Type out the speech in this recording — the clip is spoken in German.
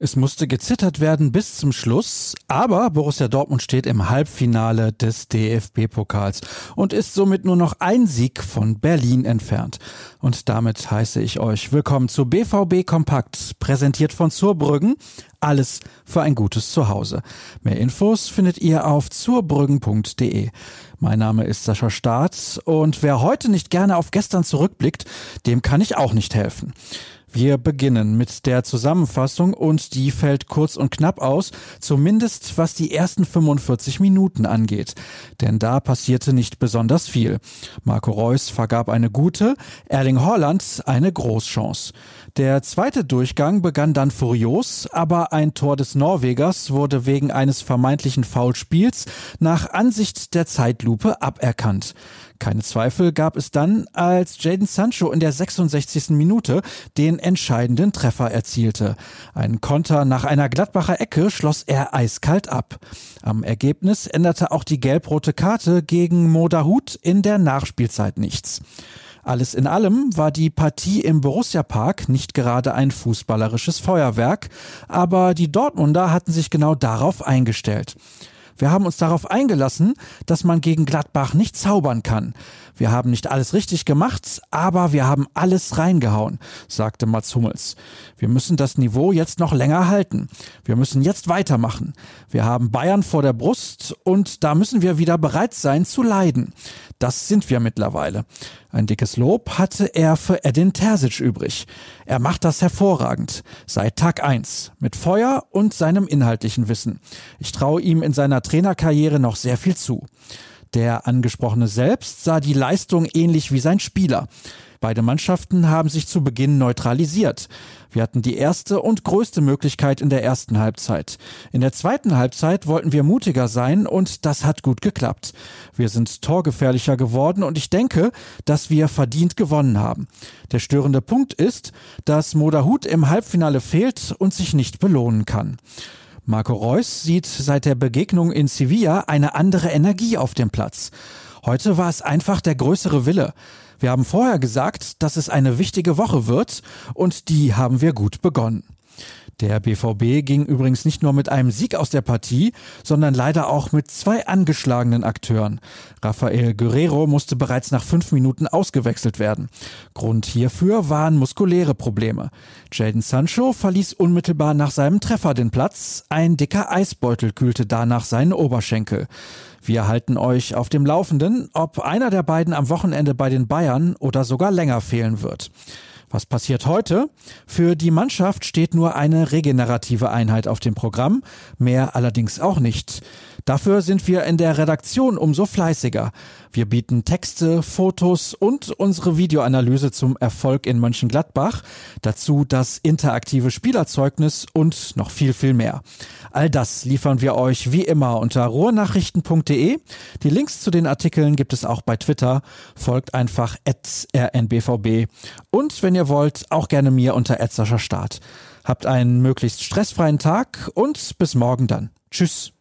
Es musste gezittert werden bis zum Schluss, aber Borussia Dortmund steht im Halbfinale des DFB-Pokals und ist somit nur noch ein Sieg von Berlin entfernt. Und damit heiße ich euch willkommen zu BVB Kompakt, präsentiert von Zurbrüggen. Alles für ein gutes Zuhause. Mehr Infos findet ihr auf zurbrüggen.de. Mein Name ist Sascha Staat und wer heute nicht gerne auf gestern zurückblickt, dem kann ich auch nicht helfen. Wir beginnen mit der Zusammenfassung und die fällt kurz und knapp aus, zumindest was die ersten 45 Minuten angeht. Denn da passierte nicht besonders viel. Marco Reus vergab eine gute, Erling Haaland eine Großchance. Der zweite Durchgang begann dann furios, aber ein Tor des Norwegers wurde wegen eines vermeintlichen Foulspiels nach Ansicht der Zeitlupe aberkannt. Keine Zweifel gab es dann, als Jaden Sancho in der 66. Minute den entscheidenden Treffer erzielte. Ein Konter nach einer Gladbacher Ecke schloss er eiskalt ab. Am Ergebnis änderte auch die gelb-rote Karte gegen Modahut in der Nachspielzeit nichts. Alles in allem war die Partie im Borussia Park nicht gerade ein fußballerisches Feuerwerk, aber die Dortmunder hatten sich genau darauf eingestellt. Wir haben uns darauf eingelassen, dass man gegen Gladbach nicht zaubern kann. Wir haben nicht alles richtig gemacht, aber wir haben alles reingehauen, sagte Mats Hummels. Wir müssen das Niveau jetzt noch länger halten. Wir müssen jetzt weitermachen. Wir haben Bayern vor der Brust und da müssen wir wieder bereit sein zu leiden. Das sind wir mittlerweile. Ein dickes Lob hatte er für Edin Terzic übrig. Er macht das hervorragend. Seit Tag eins Mit Feuer und seinem inhaltlichen Wissen. Ich traue ihm in seiner Trainerkarriere noch sehr viel zu. Der Angesprochene selbst sah die Leistung ähnlich wie sein Spieler. Beide Mannschaften haben sich zu Beginn neutralisiert. Wir hatten die erste und größte Möglichkeit in der ersten Halbzeit. In der zweiten Halbzeit wollten wir mutiger sein und das hat gut geklappt. Wir sind torgefährlicher geworden und ich denke, dass wir verdient gewonnen haben. Der störende Punkt ist, dass Modahut im Halbfinale fehlt und sich nicht belohnen kann. Marco Reus sieht seit der Begegnung in Sevilla eine andere Energie auf dem Platz. Heute war es einfach der größere Wille. Wir haben vorher gesagt, dass es eine wichtige Woche wird und die haben wir gut begonnen. Der BVB ging übrigens nicht nur mit einem Sieg aus der Partie, sondern leider auch mit zwei angeschlagenen Akteuren. Rafael Guerrero musste bereits nach fünf Minuten ausgewechselt werden. Grund hierfür waren muskuläre Probleme. Jaden Sancho verließ unmittelbar nach seinem Treffer den Platz. Ein dicker Eisbeutel kühlte danach seinen Oberschenkel. Wir halten euch auf dem Laufenden, ob einer der beiden am Wochenende bei den Bayern oder sogar länger fehlen wird. Was passiert heute? Für die Mannschaft steht nur eine regenerative Einheit auf dem Programm, mehr allerdings auch nicht. Dafür sind wir in der Redaktion umso fleißiger. Wir bieten Texte, Fotos und unsere Videoanalyse zum Erfolg in Mönchengladbach, dazu das interaktive Spielerzeugnis und noch viel, viel mehr. All das liefern wir euch wie immer unter ruhrnachrichten.de. Die Links zu den Artikeln gibt es auch bei Twitter. Folgt einfach rnbvb. Und wenn wollt, auch gerne mir unter Start. Habt einen möglichst stressfreien Tag und bis morgen dann. Tschüss.